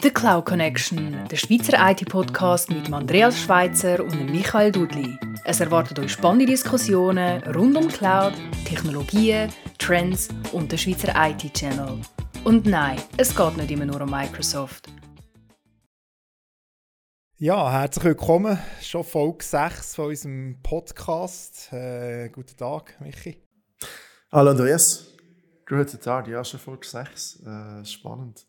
The Cloud Connection, der Schweizer IT-Podcast mit Andreas Schweitzer und Michael Dudli. Es erwartet euch spannende Diskussionen rund um Cloud, Technologien, Trends und den Schweizer IT-Channel. Und nein, es geht nicht immer nur um Microsoft. Ja, herzlich willkommen. Schon Folge 6 von unserem Podcast. Äh, guten Tag, Michi. Hallo Andreas. Guten Tag, ja, schon Folge 6. Äh, spannend.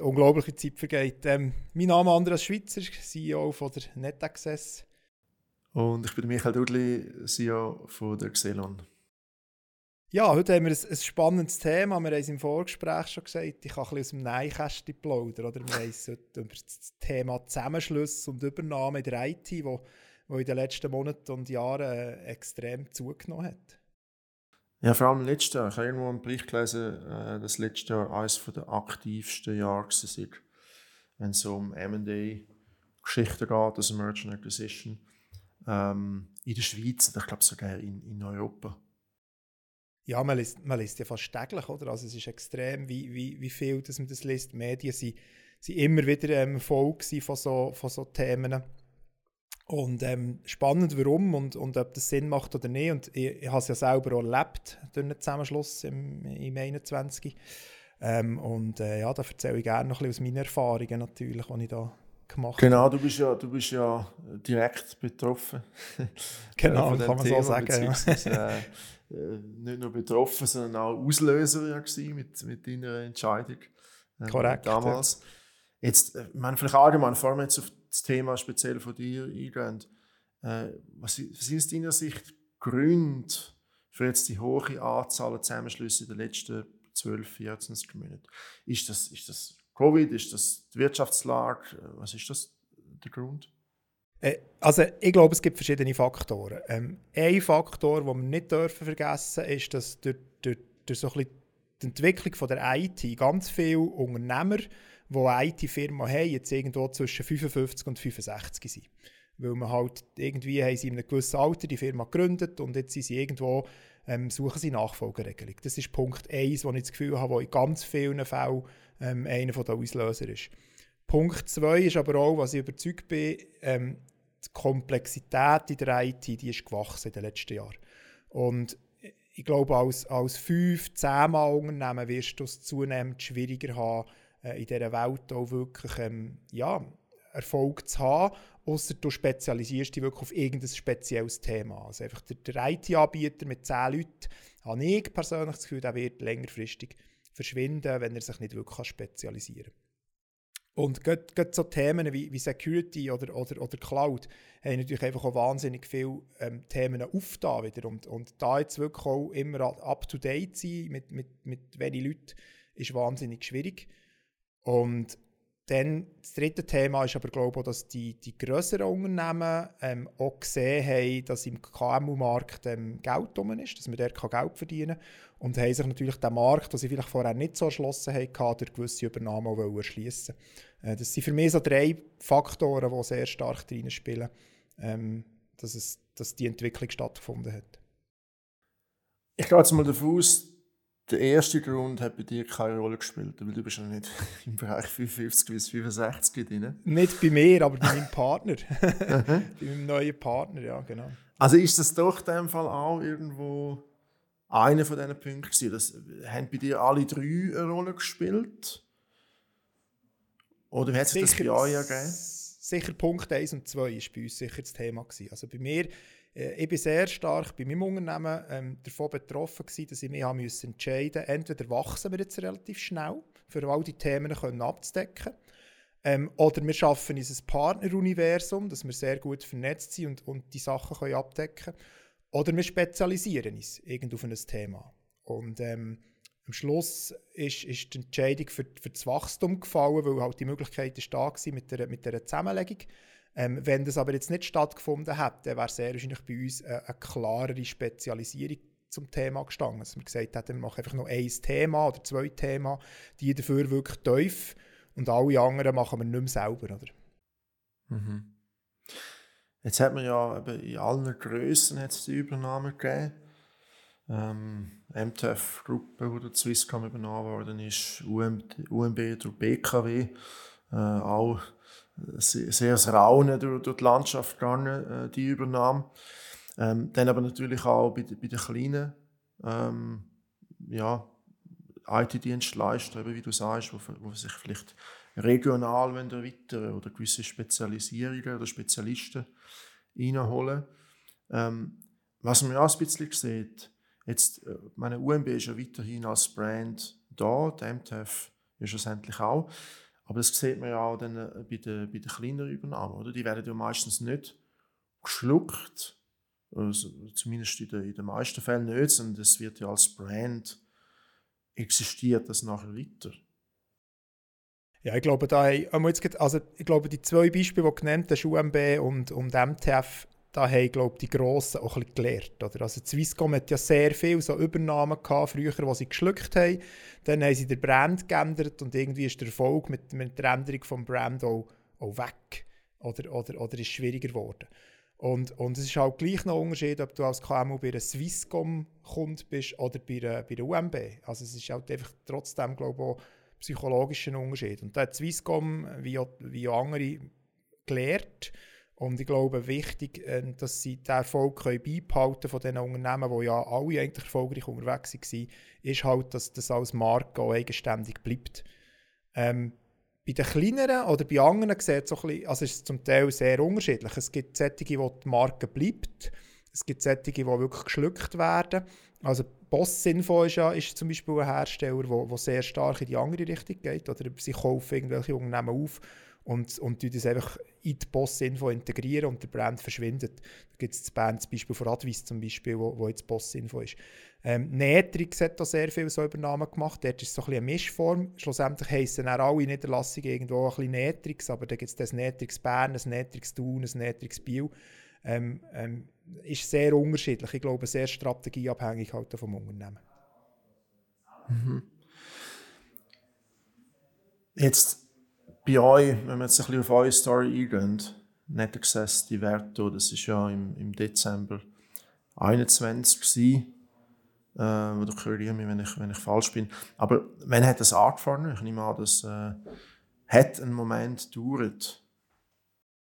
Unglaubliche Zeit vergeht. Ähm, mein Name ist Andreas Schweitzer, CEO von der NetAccess. Und ich bin Michael Dudli, CEO von der Xelon. Ja, heute haben wir ein, ein, spannendes Thema. Wir haben es im Vorgespräch schon gesagt, ich kann ein bisschen aus dem Neinkästchen plaudern. Oder? Wir haben über das Thema Zusammenschluss und Übernahme in der IT, wo, wo in den letzten Monaten und Jahren äh, extrem zugenommen hat. Ja, vor allem letztes Jahr. Ich habe irgendwo einen Bericht gelesen, äh, dass letztes Jahr eines der aktivsten Jahre war, wenn es um M&A-Geschichten geht, also Merchant Acquisition, ähm, in der Schweiz und ich glaube sogar in, in Europa. Ja, man liest, man liest ja fast täglich, oder? Also es ist extrem, wie, wie, wie viel dass man das liest. Die Medien sind, sind immer wieder ähm, voll von so, von so Themen. Und ähm, spannend, warum und, und ob das Sinn macht oder nicht. Und ich, ich habe es ja selber auch erlebt, durch den Zusammenschluss im, im 21. Ähm, und äh, ja, da erzähle ich gerne noch ein bisschen aus meinen Erfahrungen natürlich, die ich da gemacht genau, habe. Genau, du bist ja, du bist ja direkt betroffen. genau, kann man Thema, so sagen. Ja. Äh, äh, nicht nur betroffen, sondern auch Auslöser ja mit, mit deiner Entscheidung. Äh, Korrekt. Damals. Ja. Jetzt, ich meine, vielleicht allgemein, vor allem jetzt auf das Thema speziell von dir eingehen. Äh, was, sind aus deiner Sicht Gründe für jetzt die hohe Anzahl an Zusammenschlüsse in den letzten 12, 14 Monaten? Ist das, ist das Covid? Ist das die Wirtschaftslage? Was ist das der Grund? Äh, also ich glaube, es gibt verschiedene Faktoren. Ähm, ein Faktor, den wir nicht dürfen vergessen dürfen, ist, dass durch, durch, durch so ein die Entwicklung von der IT ganz viele Unternehmer die eine IT-Firma haben, jetzt irgendwo zwischen 55 und 65 sind. Weil man halt irgendwie haben sie in einem gewissen Alter die Firma gegründet und jetzt sind sie irgendwo, ähm, suchen sie Nachfolgeregelung. Das ist Punkt 1, wo ich das Gefühl habe, wo in ganz vielen Fällen ähm, einer der Auslöser ist. Punkt 2 ist aber auch, was ich überzeugt bin, ähm, die Komplexität in der IT, die ist gewachsen in den letzten Jahren. Und ich glaube, als, als 5-, 10 Mal Unternehmen wirst du es zunehmend schwieriger haben, äh, in dieser Welt auch wirklich ähm, ja, Erfolg zu haben, außer du spezialisierst dich wirklich auf irgendein spezielles Thema. Also einfach der, der IT-Anbieter mit 10 Leuten, habe ich persönlich das Gefühl, der wird längerfristig verschwinden, wenn er sich nicht wirklich spezialisieren kann. Und gerade, so Themen wie, wie Security oder, oder, oder Cloud haben natürlich einfach auch wahnsinnig viele ähm, Themen aufgetan wieder. Und, und da jetzt wirklich auch immer up-to-date sein mit, mit, mit wenigen Leuten ist wahnsinnig schwierig. Und dann das dritte Thema ist aber, glaube ich, dass die, die grösseren Unternehmen ähm, auch gesehen haben, dass im KMU-Markt ähm, Geld drum ist, dass man dort Geld verdienen kann. Und haben sich natürlich den Markt, den sie vielleicht vorher nicht so erschlossen haben, durch gewisse Übernahmen auch erschließen äh, Das sind für mich so drei Faktoren, die sehr stark drin spielen, ähm, dass, es, dass die Entwicklung stattgefunden hat. Ich gehe jetzt mal davon aus, der erste Grund hat bei dir keine Rolle gespielt, weil du bist ja nicht im Bereich 55 bis 65 drin. Nicht bei mir, aber bei meinem Partner. bei meinem neuen Partner, ja, genau. Also ist das doch in dem Fall auch irgendwo einer von diesen Punkten gewesen? Das, haben bei dir alle drei eine Rolle gespielt? Oder hat sich das bei euch ergeben? Sicher Punkt 1 und 2 war bei uns sicher das Thema. Gewesen. Also bei mir ich bin sehr stark bei meinem Unternehmen ähm, davon betroffen gewesen, dass ich mich haben müssen entscheiden entweder wachsen wir jetzt relativ schnell, für all die Themen können abzudecken, ähm, oder wir schaffen uns ein Partneruniversum, dass wir sehr gut vernetzt sind und, und die Sachen können abdecken oder wir spezialisieren uns irgend auf ein Thema. Und ähm, am Schluss ist, ist die Entscheidung für, für das Wachstum gefallen, weil halt die Möglichkeit ist da war mit der, mit der Zusammenlegung. Ähm, wenn das aber jetzt nicht stattgefunden hätte, wäre sehr wahrscheinlich bei uns eine, eine klarere Spezialisierung zum Thema gestanden. Dass wir gesagt hätten, wir machen einfach noch ein Thema oder zwei Themen, die dafür wirklich tief und alle anderen machen wir nicht mehr selber. Oder? Mhm. Jetzt hat man ja in allen Grössen die Übernahme gegeben. ähm, MTF-Gruppe, die der Swisscom übernommen worden ist, UMB, UMB durch BKW, äh, auch sehr, Raunen durch, durch die Landschaft gegangen, äh, die Übernahme. Ähm, dann aber natürlich auch bei, bei den kleinen ähm, ja, IT-Dienstleister, wie du sagst, wo, wo sich vielleicht regional erweitern oder gewisse Spezialisierungen oder Spezialisten reinholen. Ähm, was man auch ein bisschen sieht, jetzt, äh, meine UMB ist ja weiterhin als Brand da, der MTF ja schlussendlich auch, aber das sieht man ja auch dann äh, bei den, bei den kleineren Übernahmen, oder? Die werden ja meistens nicht geschluckt, also zumindest in den, in den meisten Fällen nicht, sondern es wird ja als Brand existiert das nachher weiter. Ja, ich glaube, da also ich glaube, die zwei Beispiele, die du genannt hast, UMB und, und MTF, da haben, glaube die Grossen auch ein bisschen gelernt. Oder? Also Swisscom hat ja sehr viele so Übernahmen gehabt, früher, die sie geschluckt haben. Dann haben sie den Brand geändert und irgendwie ist der Erfolg mit, mit der Änderung des Brand auch, auch weg. Oder, oder, oder ist schwieriger geworden. Und, und es ist halt gleich noch ein Unterschied, ob du als KMU bei einer Swisscom-Kunde bist oder bei einer, bei einer UMB. Also es ist halt einfach trotzdem, glaube ich, auch psychologischen Unterschied. Und da hat Swisscom wie auch, wie auch andere gelernt. Und ich glaube, wichtig, äh, dass sie den Erfolg können beibehalten von diesen Unternehmen, die ja alle eigentlich erfolgreich unterwegs waren, ist halt, dass das als Marke auch eigenständig bleibt. Ähm, bei den kleineren oder bei anderen sieht es, bisschen, also ist es zum Teil sehr unterschiedlich. Es gibt solche, wo die Marke bleibt. Es gibt solche, die wirklich geschluckt werden. Also Boss Info ist, ja, ist zum Beispiel ein Hersteller, der sehr stark in die andere Richtung geht. Oder sie kaufen irgendwelche Unternehmen auf und, und das einfach in die Boss-Info integrieren und der Brand verschwindet. Da gibt es das Band, Beispiel von Advis zum Beispiel, wo, wo jetzt Boss-Info ist. Ähm, Netrix hat da sehr viele so Übernahmen gemacht. Dort ist es so ein bisschen eine Mischform. Schlussendlich heissen dann alle Niederlassungen irgendwo ein bisschen Netrix, aber da gibt es das Netrix Bern, das Netrix Thun, das Netrix Biel. Ähm, ähm, ist sehr unterschiedlich. Ich glaube, sehr strategieabhängig halt vom Unternehmen. Mhm. Jetzt bei euch, wenn wir jetzt ein bisschen auf eure Story eingehen, NetAccess Diverto, das war ja im, im Dezember 2021 gewesen, äh, oder korrigiere mich, wenn ich, wenn ich falsch bin. Aber wann hat das angefangen? Ich nehme an, das äh, hat einen Moment gedauert.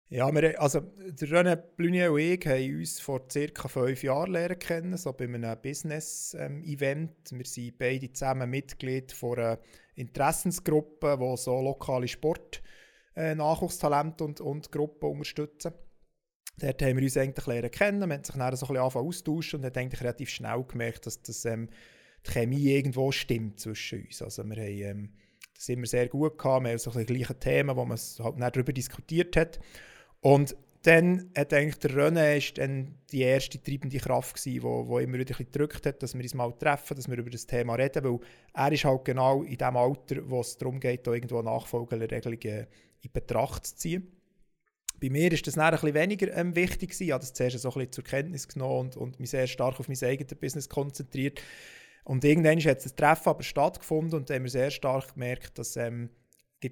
Ja, wir, also der René Blunier und ich haben uns vor ca. fünf Jahren lernen kennen, so bei einem Business-Event. Ähm, wir sind beide zusammen Mitglied von einer Interessensgruppe, die so lokale Sport, äh, Nachwuchstalente und, und Gruppen unterstützen. Dort haben wir uns eigentlich lernen kennen, wir haben sich dann so ein bisschen austauschen und haben eigentlich relativ schnell gemerkt, dass das, ähm, die Chemie irgendwo stimmt zwischen uns. Also wir haben ähm, das immer sehr gut gehabt, wir haben so ein gleiche Themen, wo man halt darüber diskutiert hat. Und dann hat eigentlich der René ist dann die erste treibende Kraft gewesen, wo, wo immer wieder ein gedrückt hat, dass wir uns mal treffen, dass wir über das Thema reden, weil er ist halt genau in dem Alter, wo es darum geht, da irgendwo Nachfolgeregelungen in Betracht zu ziehen. Bei mir ist das dann ein bisschen weniger ähm, wichtig gewesen. Ich habe das zuerst so ein bisschen zur Kenntnis genommen und, und mich sehr stark auf mein eigenes Business konzentriert. Und irgendwann hat das Treffen aber stattgefunden und da haben wir sehr stark gemerkt, dass ähm,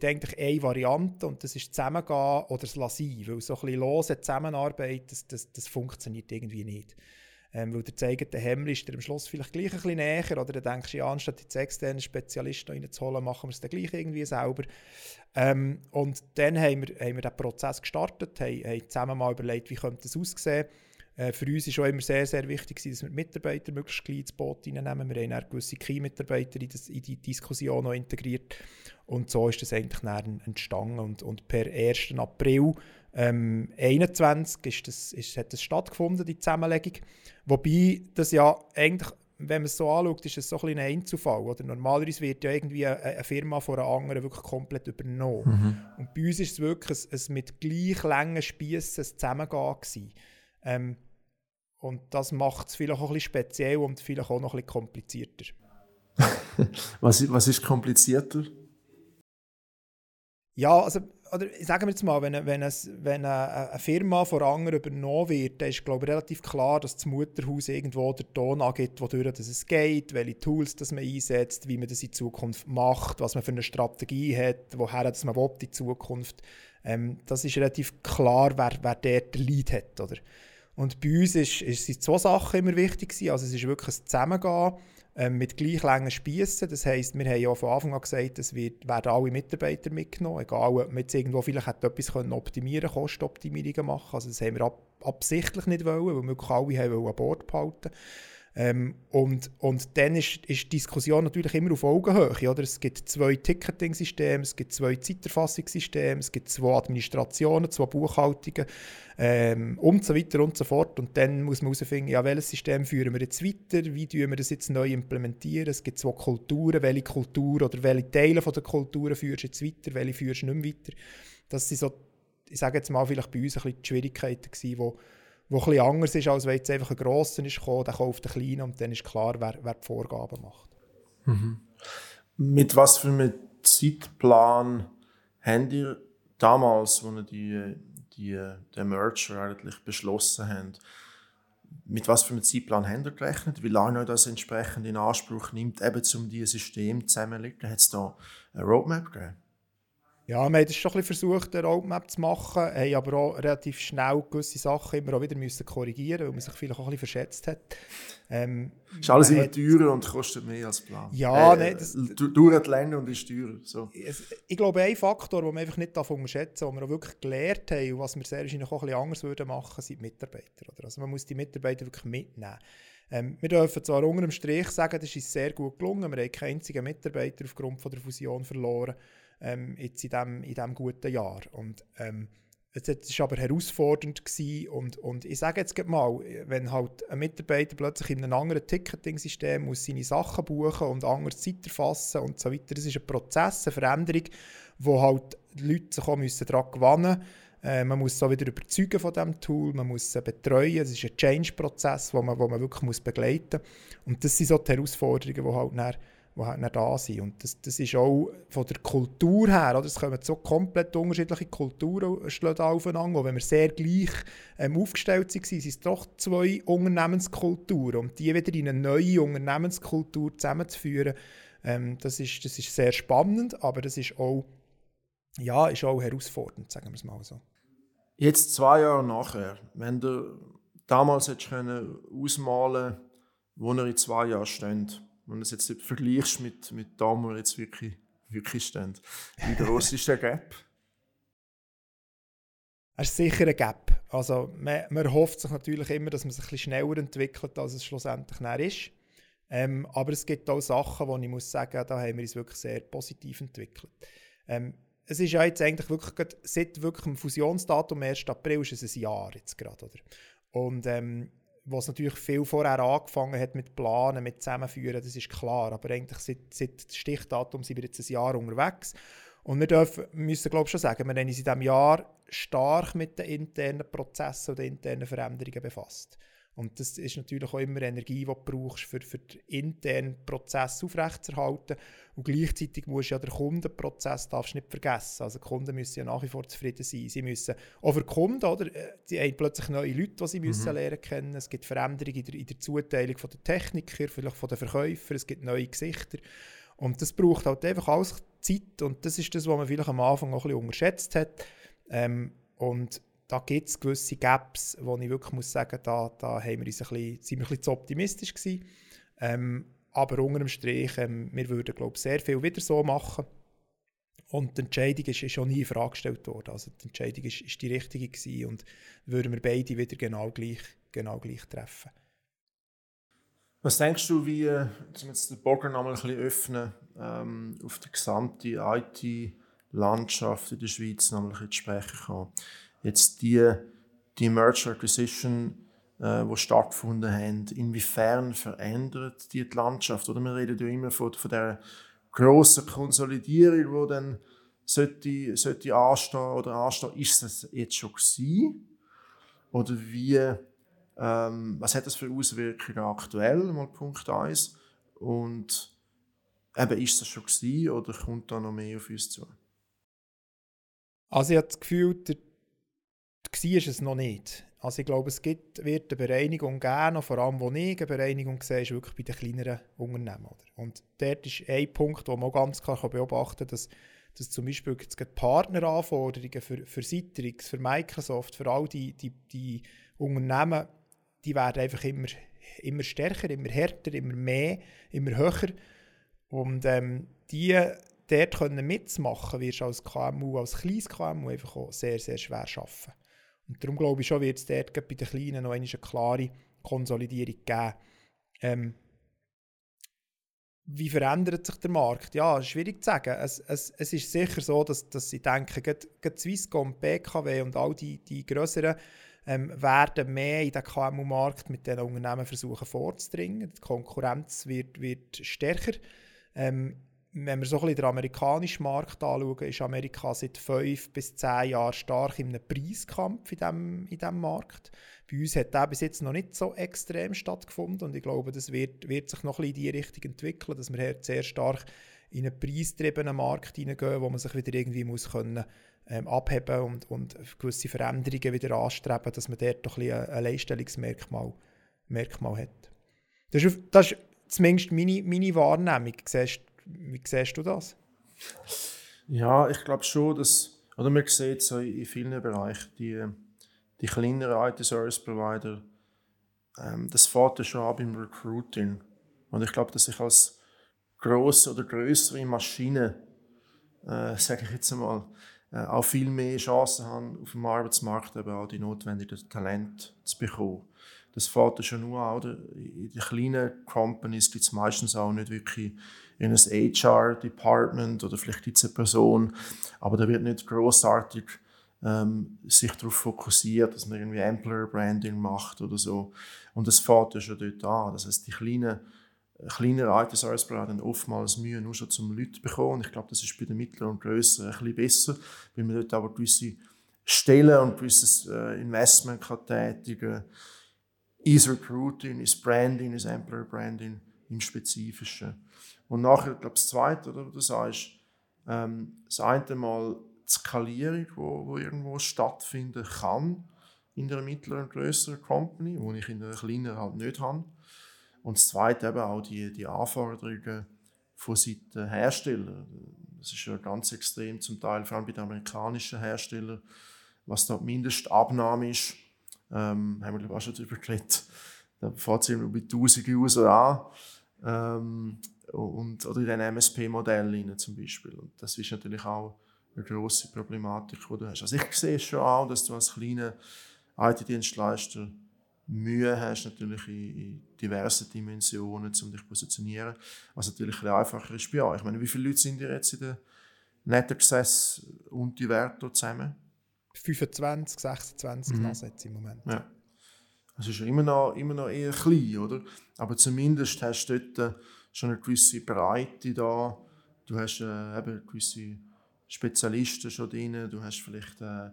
gibt eigentlich eine Variante und das ist zusammengehen oder es lassen. Weil so ein bisschen lose Zusammenarbeit, das, das, das funktioniert irgendwie nicht. Ähm, weil der zeigende Hemmel ist dir am Schluss vielleicht gleich ein bisschen näher oder dann denkst du, ja, anstatt jetzt externen Spezialisten reinzuholen, machen wir es dann gleich irgendwie selber. Ähm, und dann haben wir, haben wir den Prozess gestartet, haben, haben zusammen mal überlegt, wie könnte das aussehen. Äh, für uns ist auch immer sehr, sehr wichtig, dass wir die Mitarbeiter möglichst gleich ins Boot reinnehmen. Wir haben auch gewisse Key-Mitarbeiter in, in, die Diskussion noch integriert. Und so ist das eigentlich dann entstanden. Und, und per 1. April ähm, 21 ist das, ist, hat das stattgefunden, die Zusammenlegung. Wobei das ja eigentlich, wenn man es so anschaut, ist es so ein, ein Einzelfall. Oder? Normalerweise wird ja irgendwie eine, eine Firma von einer anderen wirklich komplett übernommen. Mhm. Und bei uns ist es wirklich ein, ein mit gleich langen Spiessen Zusammengehen ähm, und das macht es vielleicht auch ein bisschen speziell und vielleicht auch noch ein bisschen komplizierter. was, was ist komplizierter? Ja, also oder sagen wir jetzt mal, wenn, wenn, es, wenn eine, Firma von anderen übernommen wird, dann ist glaube ich, relativ klar, dass das Mutterhaus irgendwo der Ton angibt, wodurch dass es geht, welche Tools das man einsetzt, wie man das in Zukunft macht, was man für eine Strategie hat, woher das man will in Zukunft. Ähm, das ist relativ klar, wer, wer der, der Lead hat. Oder? Und bei uns ist, ist, sind zwei Sachen immer wichtig gewesen. Also es ist wirklich ein Zusammengehen ähm, mit gleich langen Spiessen. Das heisst, wir haben ja von Anfang an gesagt, es werden alle Mitarbeiter mitgenommen, egal ob man jetzt irgendwo vielleicht etwas optimieren können, Kostenoptimierungen machen. Also das haben wir ab, absichtlich nicht wollen, weil wir alle haben an Bord behalten ähm, und, und dann ist, ist die Diskussion natürlich immer auf Augenhöhe. Oder? Es gibt zwei Ticketing-Systeme, es gibt zwei Zeiterfassungssysteme, es gibt zwei Administrationen, zwei Buchhaltungen ähm, und so weiter und so fort. Und dann muss man herausfinden, ja, welches System führen wir jetzt weiter, wie tun wir das jetzt neu implementieren. Es gibt zwei Kulturen, welche Kultur oder welche Teile von der Kulturen führst du jetzt weiter, welche führst du nicht mehr weiter. Das sind so, ich sage jetzt mal, vielleicht bei uns ein bisschen die Schwierigkeiten wo wo bisschen anders ist, als wenn jetzt einfach ein grosser ist gekommen, der kauft den kleinen und dann ist klar, wer, wer die Vorgaben macht. Mhm. Mit was für einem Zeitplan habt ihr damals, als ihr die, die, den Merger eigentlich beschlossen habt, mit was für einem Zeitplan habt ihr gerechnet? Wie lange ihr das entsprechend in Anspruch nimmt, eben um dieses System zusammenzulegen? Hat es da eine Roadmap gegeben? Ja, wir haben das schon ein bisschen versucht, eine Roadmap zu machen, haben aber auch relativ schnell gewisse Sachen immer auch wieder müssen korrigieren weil man sich vielleicht auch ein bisschen verschätzt hat. Ähm, ist alles immer teurer und kostet mehr als geplant. Ja, äh, nee, das, dauert länger und ist teurer. So. Ich glaube, ein Faktor, den man einfach nicht unterschätzen darf, den wir auch wirklich gelernt haben und was wir sehr wahrscheinlich auch ein bisschen anders würden machen, sind die Mitarbeiter. Oder? Also man muss die Mitarbeiter wirklich mitnehmen. Ähm, wir dürfen zwar unter dem Strich sagen, das ist sehr gut gelungen, wir haben keinen einzigen Mitarbeiter aufgrund von der Fusion verloren ähm, jetzt in diesem in dem guten Jahr. Und ähm, es war aber herausfordernd und, und ich sage jetzt mal, wenn halt ein Mitarbeiter plötzlich in einem anderen Ticketing-System muss seine Sachen buchen und anders Zeit erfassen und so weiter, das ist ein Prozess, eine Veränderung, wo halt die Leute sich auch müssen daran gewöhnen äh, man muss so wieder überzeugen von diesem Tool, man muss sie betreuen, es ist ein Change-Prozess, den man, wo man wirklich muss begleiten muss. Und das sind so die Herausforderungen, die halt dann die halt da sind. Und das, das ist auch von der Kultur her, oder? es kommen so komplett unterschiedliche Kulturen aufeinander, und wenn wir sehr gleich ähm, aufgestellt sind, sind es doch zwei Unternehmenskulturen und die wieder in eine neue Unternehmenskultur zusammenzuführen, ähm, das, ist, das ist sehr spannend, aber das ist auch, ja, ist auch herausfordernd, sagen wir es mal so. Jetzt zwei Jahre nachher, wenn du damals hättest können ausmalen wo er in zwei Jahren steht, wenn du es jetzt vergleichst mit, mit dem, wo wir jetzt wirklich, wirklich stehen. Wie groß ist der Gap? Es ist sicher ein Gap. Also man, man hofft sich natürlich immer, dass man sich ein bisschen schneller entwickelt, als es schlussendlich ist. Ähm, aber es gibt auch Sachen, wo ich muss sagen, da haben wir uns wirklich sehr positiv entwickelt. Ähm, es ist ja jetzt eigentlich wirklich, seit wirklich dem Fusionsdatum 1. April ist es ein Jahr jetzt gerade, oder? Und ähm, was natürlich viel vorher angefangen hat mit Planen, mit Zusammenführen, das ist klar. Aber eigentlich seit, seit Stichdatum sind wir jetzt ein Jahr unterwegs. Und wir dürfen, müssen glaube ich schon sagen, wir haben uns in diesem Jahr stark mit den internen Prozessen und den internen Veränderungen befasst. Und das ist natürlich auch immer Energie, die du brauchst, für, für den internen Prozess aufrechtzuerhalten. Und gleichzeitig musst du ja den Kundenprozess darfst nicht vergessen. Also die Kunden müssen ja nach wie vor zufrieden sein. Sie müssen, auch für die Kunden, oder? Sie haben plötzlich neue Leute, die sie mhm. müssen lernen kennen. Es gibt Veränderungen in der, in der Zuteilung von der Techniker, vielleicht von den Verkäufern. Es gibt neue Gesichter. Und das braucht halt einfach alles Zeit. Und das ist das, was man vielleicht am Anfang auch ein bisschen unterschätzt hat. Ähm, und da gibt es gewisse Gaps, wo ich wirklich muss sagen, da, da haben wir uns ein bisschen, sind wir ein bisschen zu optimistisch gewesen. Ähm, aber unter dem Strich, ähm, wir würden glaube sehr viel wieder so machen. Und die Entscheidung ist, schon nie in Frage gestellt worden. Also die Entscheidung ist, ist die richtige gewesen und würden wir beide wieder genau gleich, genau gleich treffen. Was denkst du, wie, um jetzt den Bogen noch ein bisschen öffnen, ähm, auf die gesamte IT-Landschaft in der Schweiz noch ein bisschen zu sprechen kann? Jetzt die, die Merger Acquisition, äh, die stattgefunden haben, inwiefern verändert die, die Landschaft? Oder wir reden ja immer von, von der grossen Konsolidierung, die dann sollte, sollte anstehen oder anstehen. Ist das jetzt schon gewesen? Oder wie, ähm, was hat das für Auswirkungen aktuell? Mal Punkt 1. Und eben, ist das schon gewesen oder kommt da noch mehr auf uns zu? Also ich habe das Gefühl, der war es noch nicht. Also ich glaube, es gibt, wird eine Bereinigung geben, vor allem wo ich eine Bereinigung sehe, ist wirklich bei den kleineren Unternehmen. Oder? Und dort ist ein Punkt, wo man ganz klar beobachten kann, dass, dass zum Beispiel Partneranforderungen für, für Citrix, für Microsoft, für all die, die, die Unternehmen, die werden einfach immer, immer stärker, immer härter, immer mehr, immer höher. Und ähm, die dort können mitzumachen, wirst du als KMU, als kleines KMU einfach auch sehr, sehr schwer schaffen. Und darum glaube ich schon, wird es dort bei den Kleinen noch eine klare Konsolidierung geben. Ähm, wie verändert sich der Markt? Ja, schwierig zu sagen. Es, es, es ist sicher so, dass, dass ich denke, gerade, Swisscom, BKW und all die, die grösseren ähm, werden mehr in den KMU-Markt mit diesen Unternehmen versuchen vorzudringen. Die Konkurrenz wird, wird stärker. Ähm, wenn wir so ein bisschen den amerikanischen Markt anschauen, ist Amerika seit fünf bis zehn Jahren stark in einem Preiskampf in diesem in dem Markt. Bei uns hat der bis jetzt noch nicht so extrem stattgefunden und ich glaube, das wird, wird sich noch ein bisschen in die Richtung entwickeln, dass wir hier sehr stark in einen preistriebenen Markt hineingehen, wo man sich wieder irgendwie muss können, ähm, abheben und, und gewisse Veränderungen wieder anstreben, dass man dort doch ein, ein Leistungsmerkmal Merkmal hat. Das ist, das ist zumindest meine, meine Wahrnehmung. Siehst, wie siehst du das? Ja, ich glaube schon, dass, oder man sieht so in vielen Bereichen, die, die kleineren IT-Service-Provider, ähm, das fährt schon ab im Recruiting. Und ich glaube, dass ich als grosse oder größere Maschine, äh, sage ich jetzt einmal, äh, auch viel mehr Chancen haben, auf dem Arbeitsmarkt eben auch die notwendigen Talente zu bekommen. Das fährt schon nur an. In den kleinen Companies gibt es meistens auch nicht wirklich in ein HR-Department oder vielleicht gibt eine Person, aber da wird nicht großartig ähm, sich darauf fokussiert, dass man irgendwie Employer Branding macht oder so. Und das fährt ja schon dort an. Das heißt, die kleinen kleinere IT-Service-Provider haben oftmals Mühe, nur schon zum Leute bekommen. Und ich glaube, das ist bei den mittleren und grösseren ein bisschen besser, weil man dort aber gewisse Stellen und gewisses äh, Investment kann tätigen kann. Ist Recruiting, ist Branding, ist Employer Branding im Spezifischen. Und nachher, ich glaube das Zweite, oder, du sagst, ähm, das eine Mal die Skalierung, wo, wo irgendwo stattfinden kann in einer mittleren, größeren Company, wo ich in einer kleineren halt nicht habe. Und das Zweite eben auch die, die Anforderungen von Seiten Hersteller. Das ist ja ganz extrem zum Teil, vor allem bei den amerikanischen Herstellern, was da die Mindestabnahme ist. Ähm, haben wir auch schon darüber geredet. Da fährt es bei 1000 User an. Ähm, und, oder in den MSP-Modellen zum Beispiel. Und das ist natürlich auch eine grosse Problematik, die du hast. Also ich sehe schon auch, dass du als kleiner IT-Dienstleister Mühe hast, natürlich in, in diversen Dimensionen, um dich zu positionieren. Was natürlich ein einfacher ist bei euch. Ich meine, wie viele Leute sind ihr jetzt in der NetAccess und die Verto zusammen? 25, 26 mhm. im Moment. Ja. Das ist immer noch, immer noch eher klein, oder? Aber zumindest hast du dort schon eine gewisse Breite da. Du hast äh, eben gewisse Spezialisten schon drin. Du hast vielleicht äh,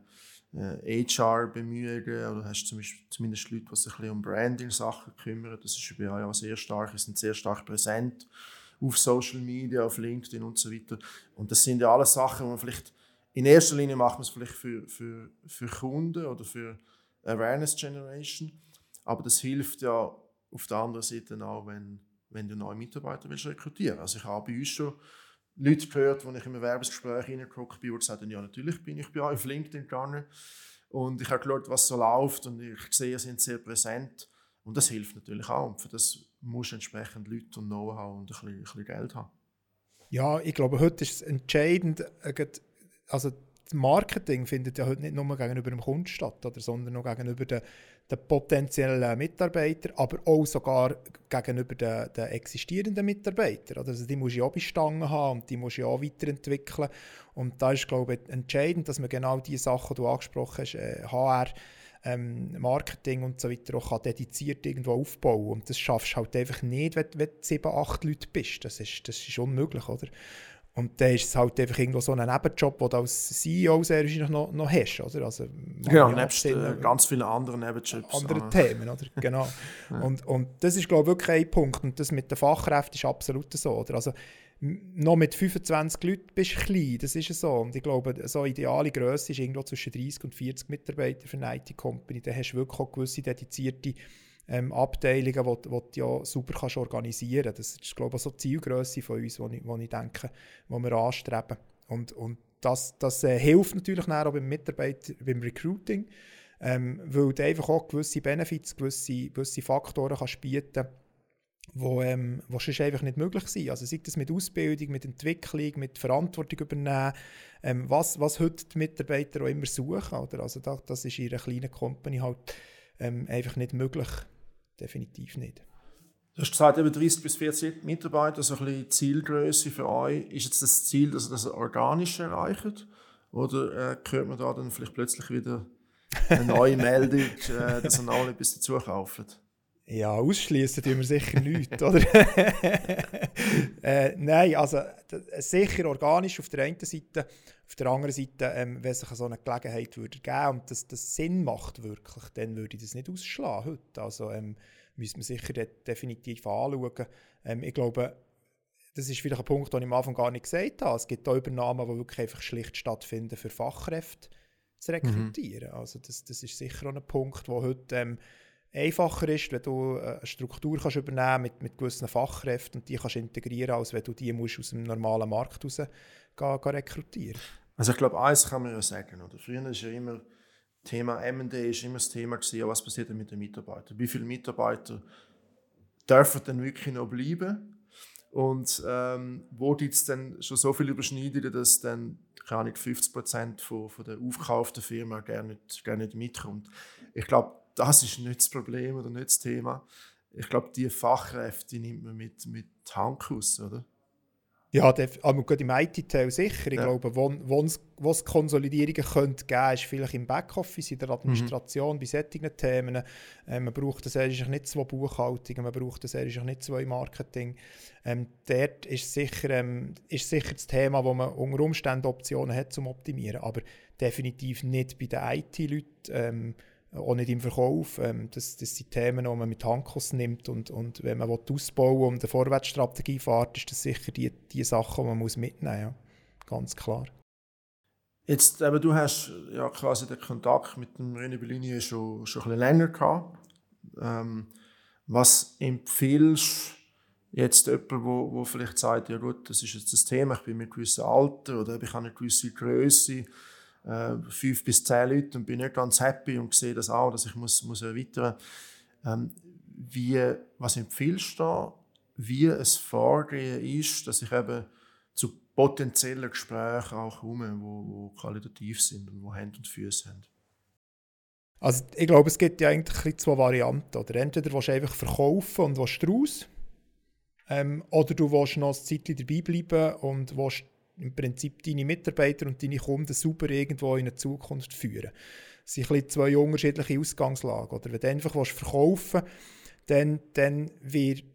äh, HR-Bemühungen oder du hast zum Beispiel, zumindest Leute, die sich ein um Branding-Sachen kümmern. Das ist bei auch sehr stark. Sie sind sehr stark präsent auf Social Media, auf LinkedIn und so weiter. Und das sind ja alles Sachen, die man vielleicht in erster Linie macht man es vielleicht für, für, für Kunden oder für Awareness Generation. Aber das hilft ja auf der anderen Seite auch, wenn wenn du neue Mitarbeiter willst rekrutieren. Also ich habe bei uns schon Leute gehört, wo ich in einem Werbungsgespräch reingeguckt bin, die sagen, ja natürlich bin ich bei euch auf LinkedIn gegangen. Und ich habe geschaut, was so läuft und ich sehe, sie sind sehr präsent. Und das hilft natürlich auch. Und für das musst du entsprechend Leute und Know-how und ein bisschen, ein bisschen Geld haben. Ja, ich glaube, heute ist es entscheidend, äh, also das Marketing findet ja heute nicht nur gegenüber dem Kunden statt, oder, sondern auch gegenüber den, den potenziellen Mitarbeitern, aber auch sogar gegenüber den, den existierenden Mitarbeitern. Also die muss ich auch bestangen haben und die muss ich auch weiterentwickeln. Und da ist, glaube ich, entscheidend, dass man genau die Sachen, die du angesprochen hast, äh, HR, ähm, Marketing und so weiter auch kann dediziert irgendwo aufbauen. Und das schaffst du halt einfach nicht, wenn, wenn du sieben, acht Leute bist. Das ist, das ist unmöglich, oder? Und dann ist es halt einfach irgendwo so ein Nebenjob, den du als CEO sehr wahrscheinlich noch, noch hast. Oder? Also, genau, nebst äh, ganz vielen anderen Nebenjobs. Andere ah. Themen, oder? genau. ja. und, und das ist, glaube ich, wirklich ein Punkt. Und das mit den Fachkräften ist absolut so. Oder? Also, noch mit 25 Leuten bist du klein, das ist so. Und ich glaube, so ideale Größe ist irgendwo zwischen 30 und 40 Mitarbeiter für eine IT-Company. Da hast du wirklich auch gewisse dedizierte ähm, Abteilungen, die, du ja super kannst organisieren kannst. Das ist, glaube ich, so die Zielgröße von uns, die ich, ich denke, die wir anstreben. Und, und das, das äh, hilft natürlich auch beim Mitarbeiter, beim Recruiting, ähm, weil du einfach auch gewisse Benefits, gewisse, gewisse Faktoren kannst bieten wo, ähm, wo sonst einfach nicht möglich sind. Also sei das mit Ausbildung, mit Entwicklung, mit Verantwortung übernehmen, ähm, was, was heute die Mitarbeiter auch immer suchen. Oder? Also das, das ist in einer kleinen Company halt ähm, einfach nicht möglich. Definitiv nicht. Du hast gesagt, über 30 bis 40 Mitarbeiter, so ein bisschen Zielgröße für euch. Ist jetzt das Ziel, dass ihr das organisch erreicht? Oder äh, hört man da dann vielleicht plötzlich wieder eine neue Meldung, äh, dass ihr alle etwas dazu kaufen? Ja, ausschließen tun wir sicher nicht, oder? äh, nein, also sicher organisch auf der einen Seite, auf der anderen Seite, ähm, wenn sich so eine Gelegenheit würde geben und das, das Sinn macht wirklich, dann würde ich das nicht ausschlagen heute. Also ähm, müsste man sicher definitiv anschauen. Ähm, ich glaube, das ist vielleicht ein Punkt, den ich am Anfang gar nicht gesagt habe. Es gibt auch Übernahmen, die wirklich einfach schlicht stattfinden, für Fachkräfte zu rekrutieren. Mhm. Also das, das ist sicher auch ein Punkt, wo heute ähm, einfacher ist, wenn du äh, eine Struktur kannst übernehmen mit, mit gewissen Fachkräften und die kannst integrieren, als wenn du die musst aus dem normalen Markt raus gehen, gehen rekrutieren Also ich glaube, eins kann man ja sagen. Oder? Früher ist ja immer Thema M&A ist immer das Thema gewesen, was passiert denn mit den Mitarbeitern? Wie viele Mitarbeiter dürfen denn wirklich noch bleiben? Und ähm, wo gibt es denn schon so viele Überschneidungen, dass dann keine Ahnung, 50 von, von der aufgekauften Firma gerne nicht, gerne nicht mitkommt? Ich glaube, das ist nicht das Problem oder nicht das Thema. Ich glaube, die Fachkräfte nimmt man mit, mit Handkuss, oder? Ja, aber gerade im IT-Teil sicher. Ich ja. glaube, wo es Konsolidierungen könnte geben, ist vielleicht im Backoffice, in der Administration, mhm. bei solchen Themen. Äh, man braucht das nicht zwei Buchhaltungen, man braucht das nicht zwei Marketing. Ähm, dort ist sicher, ähm, ist sicher das Thema, wo man unter Umständen Optionen hat zum Optimieren, aber definitiv nicht bei den IT-Leuten. Ähm, auch nicht im Verkauf. Ähm, das, das sind Themen, die man mit Handkuss nimmt und, und wenn man ausbauen und eine Vorwärtsstrategie fährt, ist das sicher die, die Sache, die man muss mitnehmen muss. Ja. Ganz klar. Jetzt, aber du hast ja quasi den Kontakt mit dem René Bellini schon, schon ein bisschen länger gehabt. Ähm, was empfiehlst jetzt jemand, wo, wo vielleicht sagt, ja gut, das ist jetzt das Thema, ich bin mit gewissen Alter oder ich habe eine gewisse Größe, äh, fünf bis zehn Leute und bin nicht ganz happy und sehe das auch, dass ich muss, muss erweitern ähm, wie, Was empfiehlst du da, wie es Vorgehen ist, dass ich eben zu potenziellen Gesprächen auch komme, wo, wo qualitativ sind und wo Hände und Füße haben? Also ich glaube, es gibt ja eigentlich zwei Varianten. Oder entweder willst du einfach verkaufen und willst raus, ähm, oder du willst noch ein Zeitchen dabei bleiben und willst im Prinzip deine Mitarbeiter und deine Kunden super irgendwo in eine Zukunft führen. Das sind zwei unterschiedliche Ausgangslagen. Oder wenn du einfach verkaufen willst, dann, dann,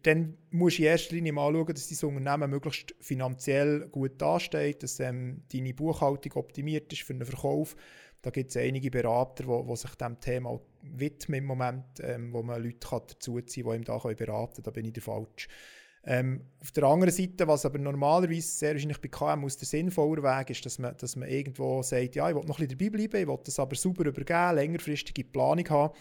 dann musst du in erster Linie mal schauen, dass dein Unternehmen möglichst finanziell gut dasteht, dass ähm, deine Buchhaltung optimiert ist für einen Verkauf. Da gibt es einige Berater, die sich diesem Thema widmen im Moment, ähm, wo man Leute dazu ziehen kann, die ihm da beraten können. Da bin ich der Falsch. Ähm, auf der anderen Seite, was aber normalerweise sehr wahrscheinlich bei KMUs der sinnvoller Weg ist, dass man, dass man irgendwo sagt, ja, ich will noch ein bisschen dabei bleiben, ich will das aber sauber übergeben, längerfristige Planung haben.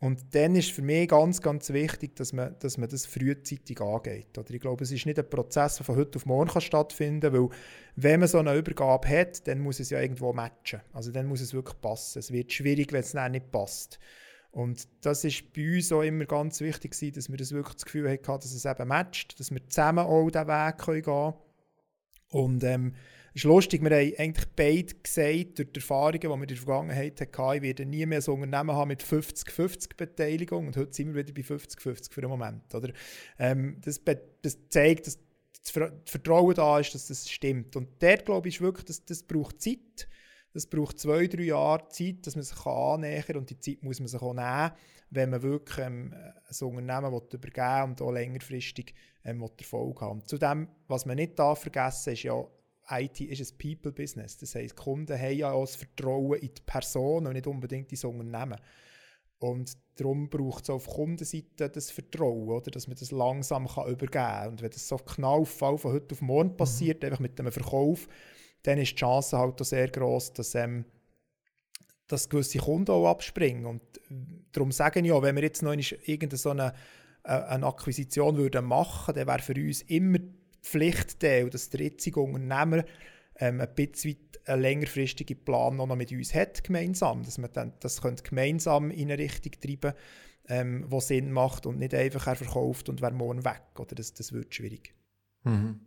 Und dann ist für mich ganz, ganz wichtig, dass man, dass man das frühzeitig angeht. Oder ich glaube, es ist nicht ein Prozess, der von heute auf morgen kann stattfinden weil wenn man so eine Übergabe hat, dann muss es ja irgendwo matchen. Also dann muss es wirklich passen. Es wird schwierig, wenn es dann nicht passt. Und das ist bei uns auch immer ganz wichtig gewesen, dass wir das wirklich das Gefühl hatten, dass es eben matcht, dass wir zusammen auch diesen Weg gehen können. Und ähm, es ist lustig, wir haben eigentlich beide gesagt, durch die Erfahrungen, die wir in der Vergangenheit hatten, ich werde nie mehr so ein Unternehmen haben mit 50-50 Beteiligung und heute sind wir wieder bei 50-50 für den Moment. Oder? Ähm, das, das, zeigt, dass das Vertrauen da ist, dass das stimmt. Und dort, glaube ich, wirklich, dass das braucht Zeit das braucht zwei, drei Jahre Zeit, dass man sich annähern kann und die Zeit muss man sich auch nehmen, wenn man wirklich ähm, ein Unternehmen übergeben will und auch längerfristig ähm, Erfolg haben Zudem, was man nicht darf vergessen ist ja, IT ist ein People-Business. Das heisst, Kunden haben ja auch das Vertrauen in die Person und nicht unbedingt in das Unternehmen. Und darum braucht es auf Kundenseite das Vertrauen, oder? dass man das langsam kann übergeben kann. Und wenn das so knallfall von heute auf morgen mhm. passiert, mhm. einfach mit einem Verkauf, dann ist die Chance halt auch sehr groß, dass, ähm, dass gewisse Kunden auch abspringen. Und darum sagen ja, wenn wir jetzt noch irgendeine so eine, äh, eine Akquisition würden machen, dann wäre für uns immer die Pflicht, dass der jetzige Unternehmer ähm, ein bisschen einen längerfristigen Plan noch mit uns hat, gemeinsam. Dass man dann das gemeinsam in eine Richtung treiben ähm, die Sinn macht und nicht einfach er verkauft und wäre morgen weg. Oder das, das wird schwierig. Mhm.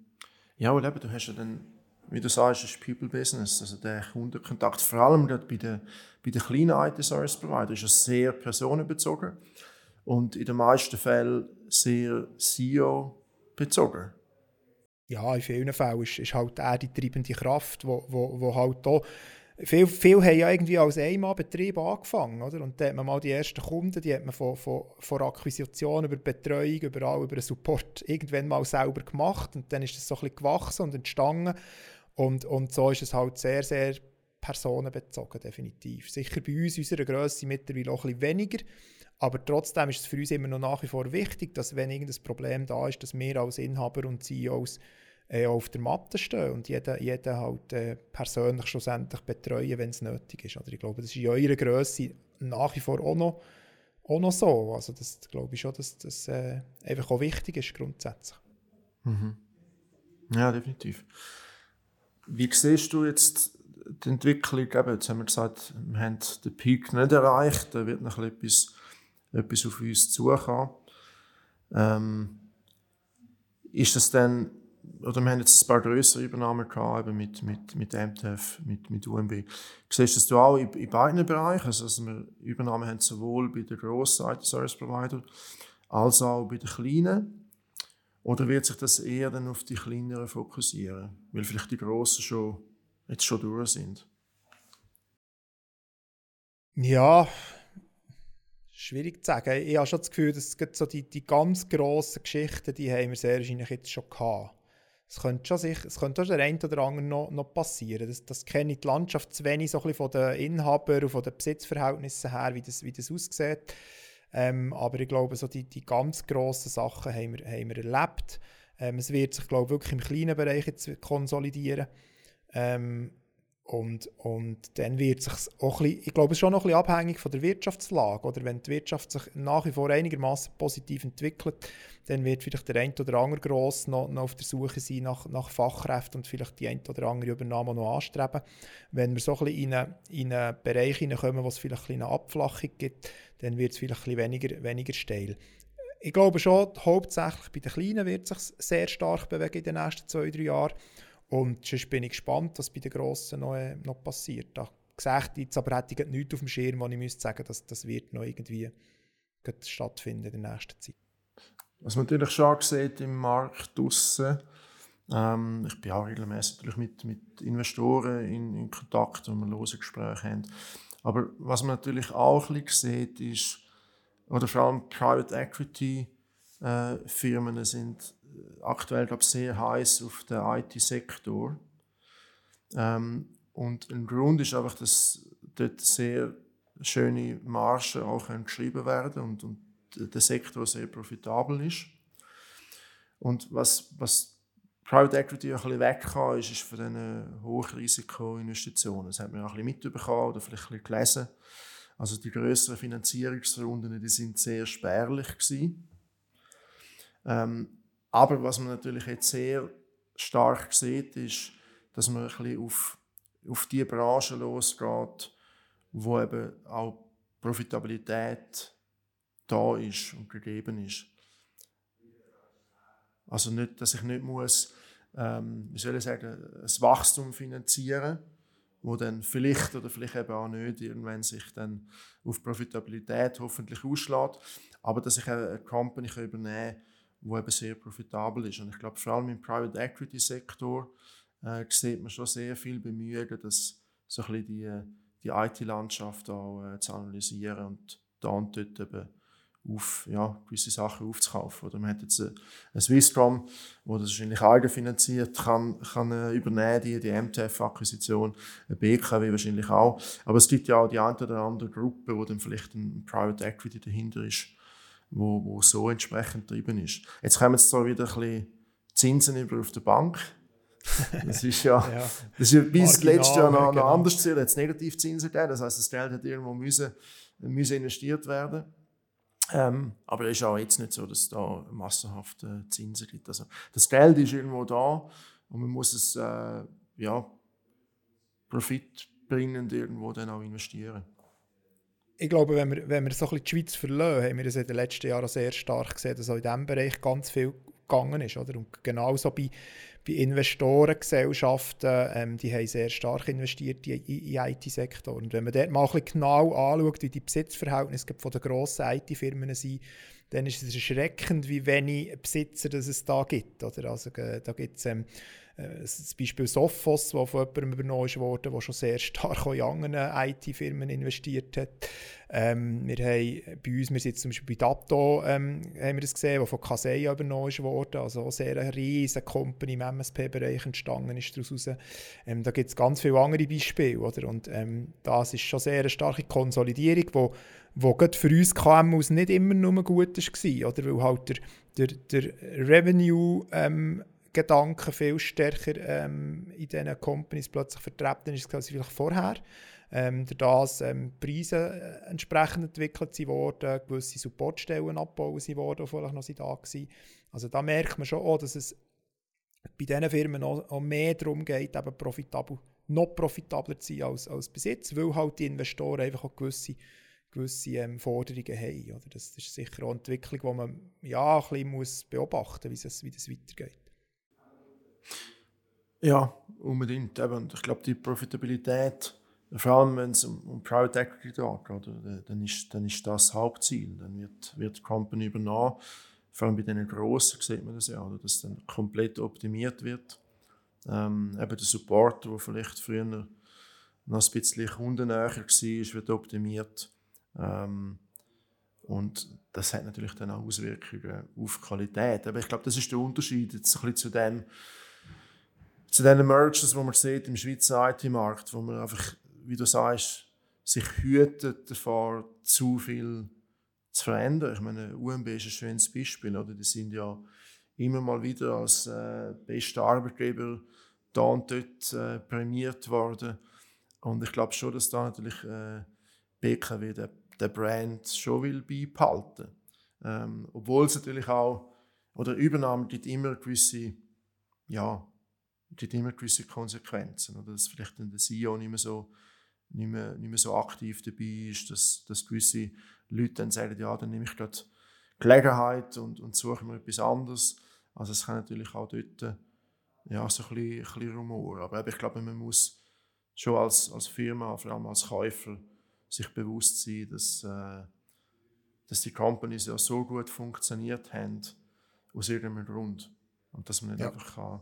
Ja, und eben, du hast ja dann, wie du sagst, das People-Business, also der Kundenkontakt, vor allem bei den, bei den kleinen IT-Service-Providern, ist ja sehr personenbezogen und in den meisten Fällen sehr CEO-bezogen ja, in vielen Fällen ist, ist halt er die treibende Kraft, wo, wo, wo halt auch Viele viel haben ja irgendwie als Einmalbetrieb angefangen, oder? Und da hat man mal die ersten Kunden, die hat man von, von, von Akquisition über Betreuung, überall über den Support irgendwann mal selber gemacht und dann ist das so ein bisschen gewachsen und entstanden und, und so ist es halt sehr, sehr personenbezogen, definitiv. Sicher bei uns, unserer Größe mittlerweile auch ein bisschen weniger, aber trotzdem ist es für uns immer noch nach wie vor wichtig, dass wenn irgendein Problem da ist, dass wir als Inhaber und CEOs äh, auf der Matte stehen und jeden, jeden halt äh, persönlich schlussendlich betreuen, wenn es nötig ist. Oder ich glaube, das ist in eurer Größe nach wie vor auch noch, auch noch so. Also das glaube ich schon, dass das äh, einfach auch wichtig ist grundsätzlich. Mhm. Ja, definitiv. Wie siehst du jetzt die Entwicklung? Eben, jetzt haben wir gesagt, wir haben den Peak nicht erreicht, da wird noch etwas etwas auf uns zukommen. Ähm, ist das dann, oder wir haben jetzt ein paar größere Übernahmen gehabt, eben mit, mit, mit MTF, mit, mit UMB. Siehst du das auch in, in beiden Bereichen? Also, dass wir Übernahmen haben sowohl bei den grossen IT-Service-Providern als auch bei den kleinen? Oder wird sich das eher dann auf die kleineren fokussieren? Weil vielleicht die grossen schon, jetzt schon durch sind? Ja, Schwierig zu sagen. Ich habe schon das Gefühl, dass so die, die ganz grossen Geschichten, die haben wir sehr wahrscheinlich jetzt schon gehabt. Es könnte schon sich, es könnte der eine oder andere noch, noch passieren. Das, das kenne ich die Landschaft zu wenig so ein bisschen von den Inhabern und von den Besitzverhältnissen her, wie das, wie das aussieht. Ähm, aber ich glaube, so die, die ganz grossen Sachen haben wir, haben wir erlebt. Ähm, es wird sich, glaube ich, wirklich im kleinen Bereich jetzt konsolidieren. Ähm, und, und dann wird sich auch ein bisschen, ich glaube, es ist schon noch ein bisschen abhängig von der Wirtschaftslage. Oder wenn die Wirtschaft sich nach wie vor einigermaßen positiv entwickelt, dann wird vielleicht der ein oder andere Gross noch, noch auf der Suche sein nach, nach Fachkräften und vielleicht die ein oder andere Übernahme noch anstreben. Wenn wir so ein bisschen in einen, in einen Bereich hineinkommen, wo es vielleicht ein eine Abflachung gibt, dann wird es vielleicht ein bisschen weniger, weniger steil. Ich glaube schon, hauptsächlich bei den Kleinen wird es sich sehr stark bewegen in den nächsten zwei, drei Jahren. Und sonst bin ich gespannt, was bei den Grossen noch, äh, noch passiert. Da gesagt, jetzt aber hätte ich nichts auf dem Schirm, wo ich müsste sagen, dass das wird noch irgendwie stattfinden in der nächsten Zeit. Was man natürlich schon sieht im Markt draussen, ähm, ich bin auch regelmäßig mit, mit Investoren in, in Kontakt, wo wir lose Gespräche haben. Aber was man natürlich auch sieht, ist, oder vor allem Private Equity äh, Firmen sind aktuell glaube sehr heiß auf den IT-Sektor. Ähm, und ein Grund ist einfach, dass dort sehr schöne Margen auch geschrieben werden und, und der Sektor sehr profitabel ist. Und was, was Private Equity ein bisschen weg ist, ist von diesen Hochrisiko-Investitionen. Das hat man auch ein bisschen mitbekommen oder vielleicht ein bisschen gelesen. Also die größeren Finanzierungsrunden, die sind sehr spärlich gewesen. Ähm, aber was man natürlich jetzt sehr stark sieht, ist, dass man ein bisschen auf, auf die Branche losgeht, wo eben auch Profitabilität da ist und gegeben ist. Also nicht, dass ich nicht muss, ähm, wie soll ich sagen, ein Wachstum finanzieren, wo dann vielleicht oder vielleicht eben auch nicht irgendwann sich dann auf Profitabilität hoffentlich ausschlägt, aber dass ich eine Company übernehmen kann, wo eben sehr profitabel ist. Und ich glaube, vor allem im Private Equity Sektor äh, sieht man schon sehr viel Bemühungen, das so die, die IT-Landschaft auch äh, zu analysieren und da und dort eben auf, ja, gewisse Sachen aufzukaufen. Oder man hat jetzt eine, eine Swisscom, wo das wahrscheinlich eigenfinanziert kann, kann äh, übernehmen, die, die MTF-Akquisition, eine BKW wahrscheinlich auch. Aber es gibt ja auch die eine oder andere Gruppe, wo dann vielleicht ein Private Equity dahinter ist, wo, wo so entsprechend getrieben ist. Jetzt kommen jetzt zwar wieder ein bisschen Zinsen über auf der Bank. Das ist ja, ja. Das ist bis letztes Jahr noch, genau. noch anders gesehen, hat es Negativzinsen gegeben. Das heißt, das Geld hat irgendwo müssen, müssen investiert werden. Ähm, aber es ist auch jetzt nicht so, dass es da massenhafte Zinsen gibt. Also das Geld ist irgendwo da und man muss es äh, ja, profitbringend irgendwo dann auch investieren. Ich glaube, wenn wir, wenn wir so ein bisschen die Schweiz verlassen, haben wir das in den letzten Jahren sehr stark gesehen, dass auch in diesem Bereich ganz viel gegangen ist. Oder? Und genauso bei, bei Investorengesellschaften, ähm, die haben sehr stark investiert in den IT-Sektor. Und wenn man dort mal ein genau anschaut, wie die Besitzverhältnisse von den grossen IT-Firmen sind, dann ist es erschreckend, wie wenig Besitzer das es da gibt. Oder? Also, äh, da gibt es ähm, äh, das Beispiel Sophos, das von jemandem übernommen wurde, der schon sehr stark in anderen IT-Firmen investiert hat. Ähm, wir haben bei uns, wir sind zum Beispiel bei Dato, ähm, haben wir das gesehen, das von Kaseya übernommen wurde, also auch sehr eine riesige Company im MSP-Bereich entstanden ist daraus. Ähm, da gibt es ganz viele andere Beispiele, oder? Und ähm, das ist schon sehr eine starke Konsolidierung, wo wo gerade für uns KMUs nicht immer nur gut war, oder? weil halt der, der, der Revenue ähm, Gedanken viel stärker ähm, in diesen Companies plötzlich vertreten ist als vielleicht vorher. Ähm, das ähm, Preise äh, entsprechend entwickelt worden, gewisse Supportstellen abgebaut worden, die vielleicht noch da waren. Also da merkt man schon auch, dass es bei diesen Firmen auch, auch mehr darum geht, eben profitabel, noch profitabler zu sein als, als Besitz, weil halt die Investoren einfach auch gewisse, gewisse ähm, Forderungen haben. Oder? Das, das, ist sicher auch eine Entwicklung, die man ja, ein bisschen muss beobachten muss, wie das weitergeht. Ja, unbedingt. Eben. Ich glaube, die Profitabilität, vor allem wenn es um, um Private Equity geht, dann, ist, dann ist das Hauptziel. Dann wird, wird die Company übernommen. Vor allem bei den Grossen sieht man das ja, oder, dass dann komplett optimiert wird. Ähm, eben der Support, der vielleicht früher noch ein bisschen kundennäher war, wird optimiert. Ähm, und das hat natürlich dann auch Auswirkungen auf die Qualität. Aber ich glaube, das ist der Unterschied jetzt ein bisschen zu dem, zu den Mergers, die man sieht im Schweizer IT-Markt, wo man einfach, wie du sagst, sich hütet davor, zu viel zu verändern. Ich meine, UMB ist ein schönes Beispiel. Oder? Die sind ja immer mal wieder als äh, bester Arbeitgeber da und dort äh, prämiert worden. Und ich glaube schon, dass da natürlich äh, BKW den, den Brand schon will beibehalten. Ähm, obwohl es natürlich auch, oder Übernahme gibt immer gewisse ja, gibt immer gewisse Konsequenzen. Oder dass vielleicht der CEO nicht mehr so, nicht mehr, nicht mehr so aktiv dabei ist, dass, dass gewisse Leute dann sagen, ja, dann nehme ich gerade Gelegenheit und, und suche mir etwas anderes. Also es kann natürlich auch dort ja, so ein bisschen, ein bisschen Rumor. Aber ich glaube, man muss schon als, als Firma, vor allem als Käufer, sich bewusst sein, dass, äh, dass die Companies ja so gut funktioniert haben, aus irgendeinem Grund. Und dass man nicht ja. einfach kann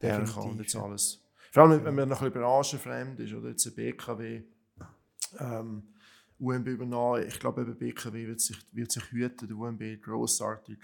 herkommen und jetzt alles. Vor allem, wenn man noch ein bisschen branchenfremd ist, oder jetzt ein BKW, ähm, UMB übernommen. Ich glaube, eben BKW wird sich, wird sich hüten, der UMB grossartig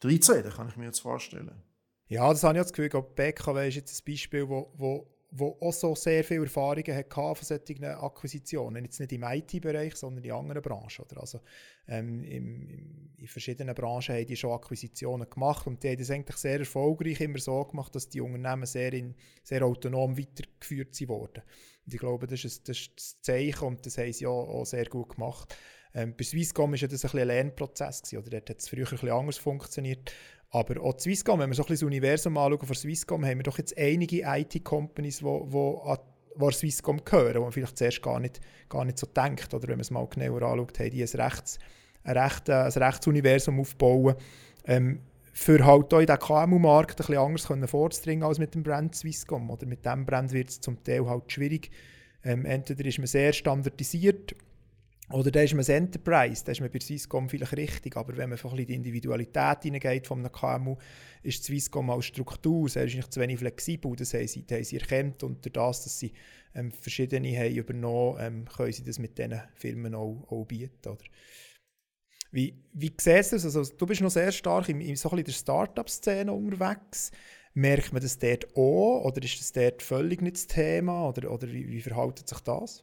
13, das kann ich mir jetzt vorstellen. Ja, das habe ich das Gefühl. BKW ist jetzt ein Beispiel, wo, wo wo auch so sehr viele Erfahrungen hatte von solchen Akquisitionen. Jetzt nicht im IT-Bereich, sondern in anderen Branchen. Oder? Also, ähm, im, in verschiedenen Branchen haben die schon Akquisitionen gemacht und die haben das eigentlich sehr erfolgreich immer so gemacht, dass die Unternehmen sehr, in, sehr autonom weitergeführt wurden. Und ich glaube, das ist, das ist das Zeichen und das haben sie auch, auch sehr gut gemacht. Ähm, bei Swisscom war das ein, ein Lernprozess. Gewesen, oder? Dort hat es früher ein bisschen anders funktioniert. Aber auch Swisscom, wenn wir so ein bisschen das Universum anschauen von Swisscom, haben wir doch jetzt einige IT-Companies, die wo, wo an Swisscom gehören, wo man vielleicht zuerst gar nicht, gar nicht so denkt. Oder wenn man es mal genauer anschaut, haben die ein, Rechts, ein, Recht, ein Rechtsuniversum aufbauen, ähm, für halt auch in diesen KMU-Markt ein bisschen anders können vorzudringen als mit dem Brand Swisscom. Oder mit dem Brand wird es zum Teil halt schwierig. Ähm, entweder ist man sehr standardisiert oder da ist man ein Enterprise, da ist man bei Swisscom vielleicht richtig, aber wenn man ein bisschen die Individualität hineingeht von einem KMU, ist Swisscom als Struktur sehr wahrscheinlich zu wenig flexibel. Das haben sie, haben sie erkannt und durch das, dass sie ähm, verschiedene haben übernommen ähm, können sie das mit diesen Firmen auch, auch bieten. Oder? Wie, wie siehst du das? Also, du bist noch sehr stark in, in so der Startup-Szene unterwegs. Merkt man das dort auch oder ist das dort völlig nicht das Thema oder, oder wie, wie verhält sich das?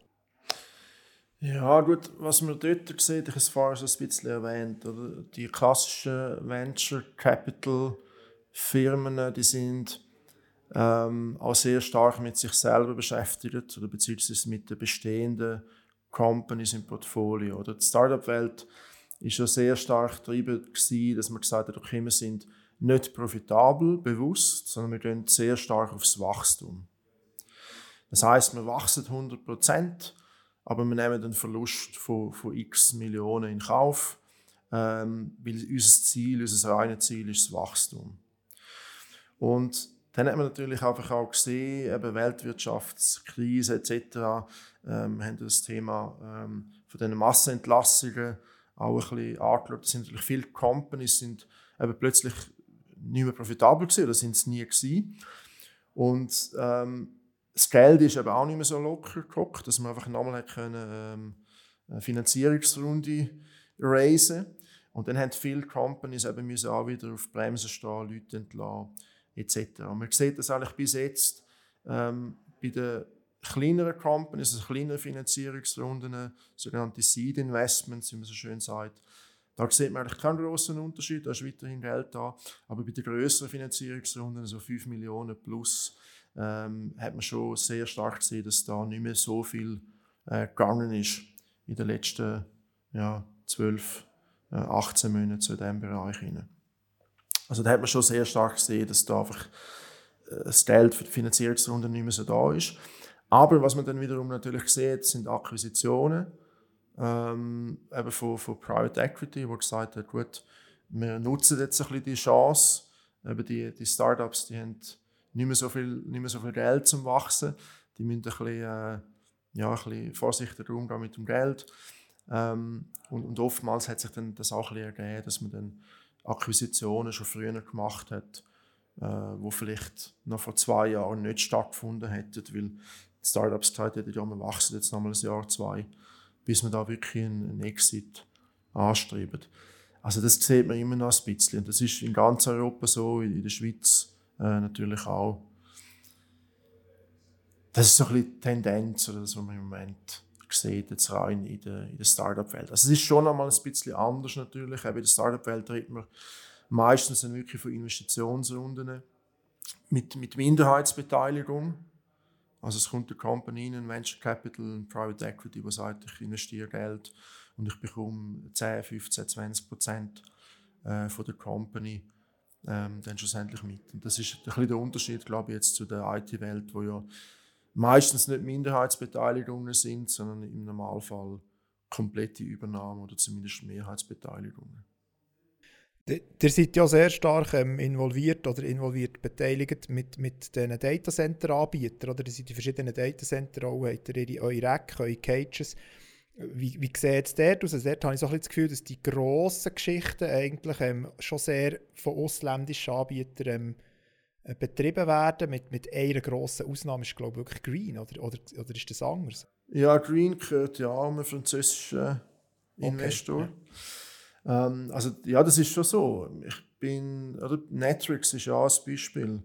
Ja, gut, was man dort sieht, ich habe es vorher schon ein bisschen erwähnt, oder? die klassischen Venture Capital Firmen, die sind ähm, auch sehr stark mit sich selber beschäftigt oder beziehungsweise mit den bestehenden Companies im Portfolio. Oder die Startup-Welt ist schon sehr stark getrieben dass man gesagt hat, okay, wir sind nicht profitabel, bewusst, sondern wir gehen sehr stark aufs Wachstum. Das heißt, wir wachsen 100 Prozent, aber wir nehmen den Verlust von, von x Millionen in Kauf, ähm, weil unser Ziel, unser reines Ziel ist das Wachstum. Und dann hat man natürlich einfach auch gesehen, eben Weltwirtschaftskrise etc. Ähm, haben das Thema ähm, von den Massenentlassungen auch ein bisschen angeschaut. Es sind natürlich viele Companies sind eben plötzlich nicht mehr profitabel gewesen, oder sind es nie gewesen. Und ähm, das Geld ist eben auch nicht mehr so locker geguckt, dass man einfach nochmal können, ähm, eine Finanzierungsrunde raisen Und dann haben viele Companies eben müssen auch wieder auf Bremsen stehen, Leute entlassen, etc. Und man sieht das eigentlich bis jetzt ähm, bei den kleineren Companies, also kleineren Finanzierungsrunden, sogenannte Seed Investments, wie man so schön sagt, da sieht man eigentlich keinen großen Unterschied, da ist weiterhin Geld da. Aber bei den größeren Finanzierungsrunden, so 5 Millionen plus, ähm, hat man schon sehr stark gesehen, dass da nicht mehr so viel äh, gegangen ist in den letzten ja, 12, äh, 18 Monaten zu diesem Bereich. Rein. Also da hat man schon sehr stark gesehen, dass da einfach äh, das Geld für die Finanzierungsrunden nicht mehr so da ist. Aber was man dann wiederum natürlich sieht, sind Akquisitionen ähm, eben von, von Private Equity, wo gesagt hat, gut, wir nutzen jetzt ein bisschen die Chance, eben die, die Startups, die haben nicht mehr so viel, nicht mehr so viel Geld zum Wachsen, die müssen ein bisschen, äh, ja, bisschen vorsichtiger umgehen mit dem Geld. Ähm, und, und, oftmals hat sich dann das auch ergeben, dass man dann Akquisitionen schon früher gemacht hat, äh, wo vielleicht noch vor zwei Jahren nicht stattgefunden hätten, weil die Startups gesagt ja, wir wachsen jetzt noch mal ein Jahr, zwei bis man da wirklich einen Exit anstrebt. Also das sieht man immer noch ein bisschen. Und das ist in ganz Europa so, in der Schweiz äh, natürlich auch. Das ist so ein bisschen die Tendenz, oder das, was man im Moment sieht, jetzt rein in der, in der Startup-Welt. Also es ist schon einmal ein bisschen anders natürlich. Auch in der Startup-Welt redet man meistens dann wirklich von Investitionsrunden mit, mit Minderheitsbeteiligung. Also es kommt eine Company in, Venture Capital, ein Private Equity, die sagt, ich investiere Geld und ich bekomme 10, 15, 20 Prozent äh, von der Company ähm, dann schlussendlich mit. Und das ist ein bisschen der Unterschied, glaube ich, jetzt zu der IT-Welt, wo ja meistens nicht Minderheitsbeteiligungen sind, sondern im Normalfall komplette Übernahme oder zumindest Mehrheitsbeteiligungen. Ihr seid ja sehr stark ähm, involviert oder involviert beteiligt mit, mit den Datacenter-Anbietern. Oder ihr seid in verschiedenen Datacenter auch, habt ihr eure Rack, eure Cages. Wie, wie sieht es dort aus? Also dort habe ich so ein das Gefühl, dass die grossen Geschichten eigentlich ähm, schon sehr von ausländischen Anbietern ähm, äh, betrieben werden. Mit, mit einer grossen Ausnahme ist, glaube ich, wirklich Green. Oder, oder, oder ist das anders? Ja, Green gehört ja auch einem französischen Investor. Okay. Ja. Ähm, also ja, das ist schon so. Ich bin, oder Netflix ist ja ein Beispiel.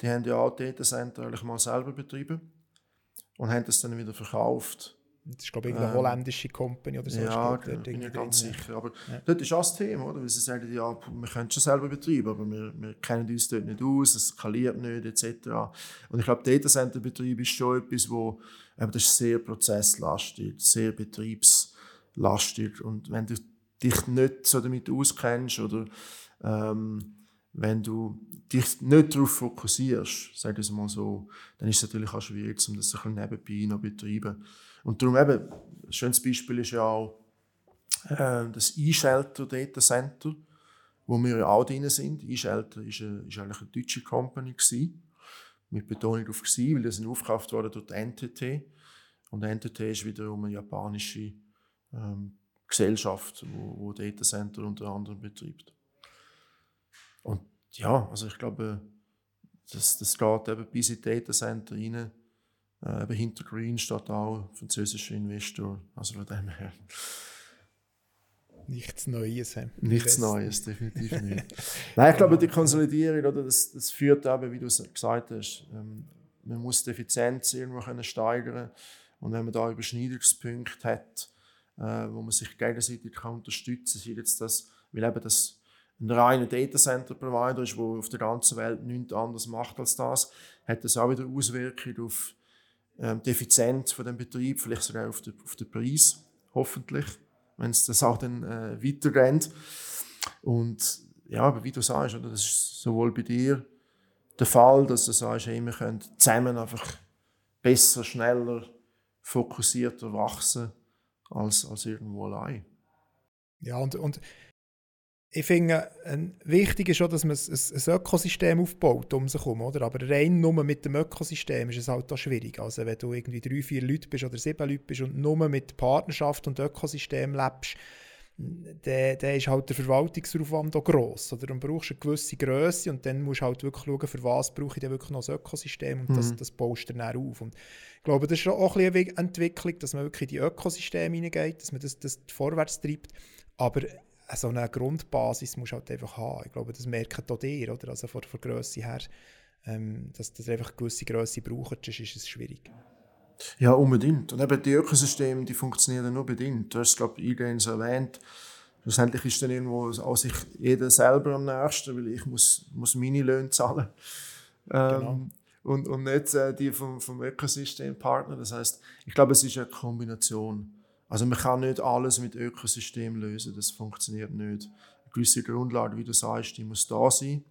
Die haben ja auch Datacenter eigentlich mal selber betrieben und haben das dann wieder verkauft. Das ist, glaube ich, eine ähm, holländische Company oder so. Ja, genau, bin ich ganz sicher. Aber ja. dort ist auch das Thema, oder? Weil sie sagen, ja, wir können schon selber betreiben, aber wir, wir kennen uns dort nicht aus, es skaliert nicht, etc. Und ich glaube, Datacenter-Betrieb ist schon etwas, wo, aber das ist sehr prozesslastig, sehr betriebslastig. Und wenn du dich nicht so damit auskennst oder ähm, wenn du dich nicht darauf fokussierst, sage ich es mal so, dann ist es natürlich auch schwierig, um das ein nebenbei noch zu betreiben. Und darum eben, ein schönes Beispiel ist ja auch äh, das E-Shelter Data Center, wo wir ja auch drin sind. E-Shelter ist, ist eigentlich eine deutsche Company gewesen, mit Betonung auf gewesen, weil das sind aufgekauft worden durch NTT. Und NTT ist wiederum eine japanische ähm, Gesellschaft, wo, wo Datacenter unter anderem betreibt. Und ja, also ich glaube, das, das geht eben bis in Datacenter rein. Äh, eben hinter Green steht auch französischer Investor. Also von dem her. Nichts Neues. He. Nichts Neues, definitiv nicht. Nein, ich glaube, die Konsolidierung, oder, das, das führt eben, wie du es gesagt hast, ähm, man muss die Effizienz irgendwo können steigern und wenn man da Überschneidungspunkte hat, äh, wo man sich gegenseitig kann unterstützen kann, jetzt das, weil eben das ein reiner Datacenter-Provider ist, der auf der ganzen Welt nichts anderes macht als das, hat das auch wieder Auswirkungen auf ähm, die Effizienz von dem Betrieb, vielleicht sogar auf den, auf den Preis, hoffentlich, wenn es das auch dann äh, weitergeht. Und ja, aber wie du sagst, oder, das ist sowohl bei dir der Fall, dass du sagst, hey, wir können zusammen einfach besser, schneller, fokussierter wachsen als, als irgendwo allein. Ja, und, und ich finde, wichtig ist schon, dass man ein, ein Ökosystem aufbaut um sich herum, oder? Aber rein nur mit dem Ökosystem ist es halt auch schwierig. Also wenn du irgendwie drei, vier Leute bist oder sieben Leute bist und nur mit Partnerschaft und Ökosystem lebst, dann, dann ist halt der Verwaltungsaufwand auch gross. Oder dann brauchst du eine gewisse Größe und dann musst du halt wirklich schauen, für was brauche ich denn wirklich noch ein Ökosystem und mhm. das, das baust du dann auf. Und ich glaube, das ist auch ein bisschen eine Entwicklung, dass man wirklich in die Ökosysteme hineingeht, dass man das, das vorwärts treibt. Aber so eine Grundbasis musst du halt einfach haben. Ich glaube, das merkt auch dir, oder? Also von der Größe her, ähm, dass du einfach eine gewisse Größe braucht, sonst ist es schwierig. Ja, unbedingt. Und eben die Ökosysteme, die funktionieren nur bedingt. Du hast es, glaube ich, eingangs erwähnt. Schlussendlich ist dann irgendwo auch sich jeder selber am nächsten, weil ich muss, muss meine Löhne zahlen. Ähm, genau. und, und nicht äh, die vom, vom Ökosystempartner. Das heißt, ich glaube, es ist eine Kombination. Also man kann nicht alles mit Ökosystem lösen, das funktioniert nicht. Eine gewisse Grundlage, wie du sagst, die muss da sein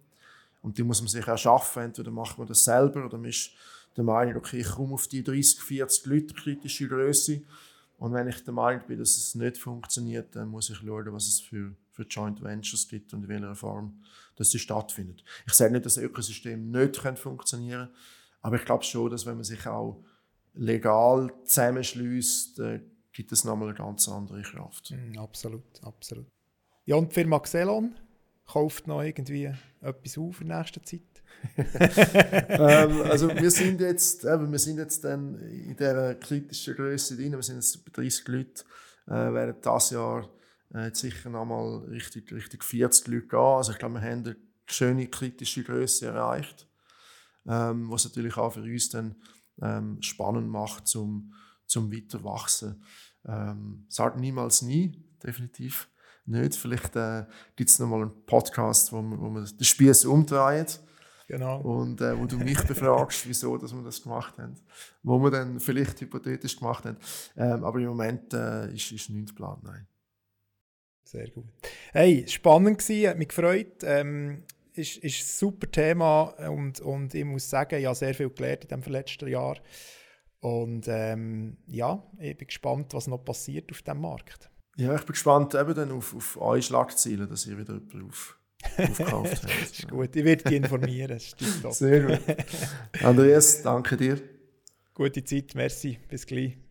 und die muss man sich erschaffen. Entweder macht man das selber oder man ist der Meinung, okay, ich komme auf die 30, 40 Leute kritische Größe und wenn ich der Meinung bin, dass es nicht funktioniert, dann muss ich schauen, was es für, für Joint Ventures gibt und in welcher Form dass sie stattfindet. Ich sage nicht, dass das Ökosystem nicht funktionieren kann, aber ich glaube schon, dass wenn man sich auch legal zusammenschließt, äh, gibt es nochmal eine ganz andere Kraft. Mm, absolut, absolut. Ja, und die Firma Xelon kauft noch irgendwie etwas auf in nächster Zeit? ähm, also wir sind jetzt, äh, wir sind jetzt dann in dieser kritischen Größe drin, wir sind jetzt bei 30 Leuten, äh, werden dieses Jahr äh, sicher nochmal richtig, richtig 40 Leute gehen. Also ich glaube, wir haben eine schöne kritische Größe erreicht, ähm, was natürlich auch für uns dann ähm, spannend macht, zum, zum Weiterwachsen. Ähm, sag niemals nie, definitiv nicht. Vielleicht äh, gibt es nochmal einen Podcast, wo man, wo man den Spieß umdreht. Genau. Und äh, wo du mich befragst, wieso dass wir das gemacht haben. Wo wir dann vielleicht hypothetisch gemacht haben. Ähm, aber im Moment äh, ist, ist nichts geplant, nein. Sehr gut. Hey, spannend gewesen, hat mich gefreut. Ähm, ist, ist ein super Thema und, und ich muss sagen, ich habe sehr viel gelernt in dem letzten Jahr. Und ähm, ja, ich bin gespannt, was noch passiert auf dem Markt. Ja, ich bin gespannt eben dann auf, auf eure Schlagziele, dass ihr wieder jemanden auf, aufgekauft habt. das ist gut, ich werde dich informieren. Sehr gut. Andreas, danke dir. Gute Zeit, merci, bis gleich.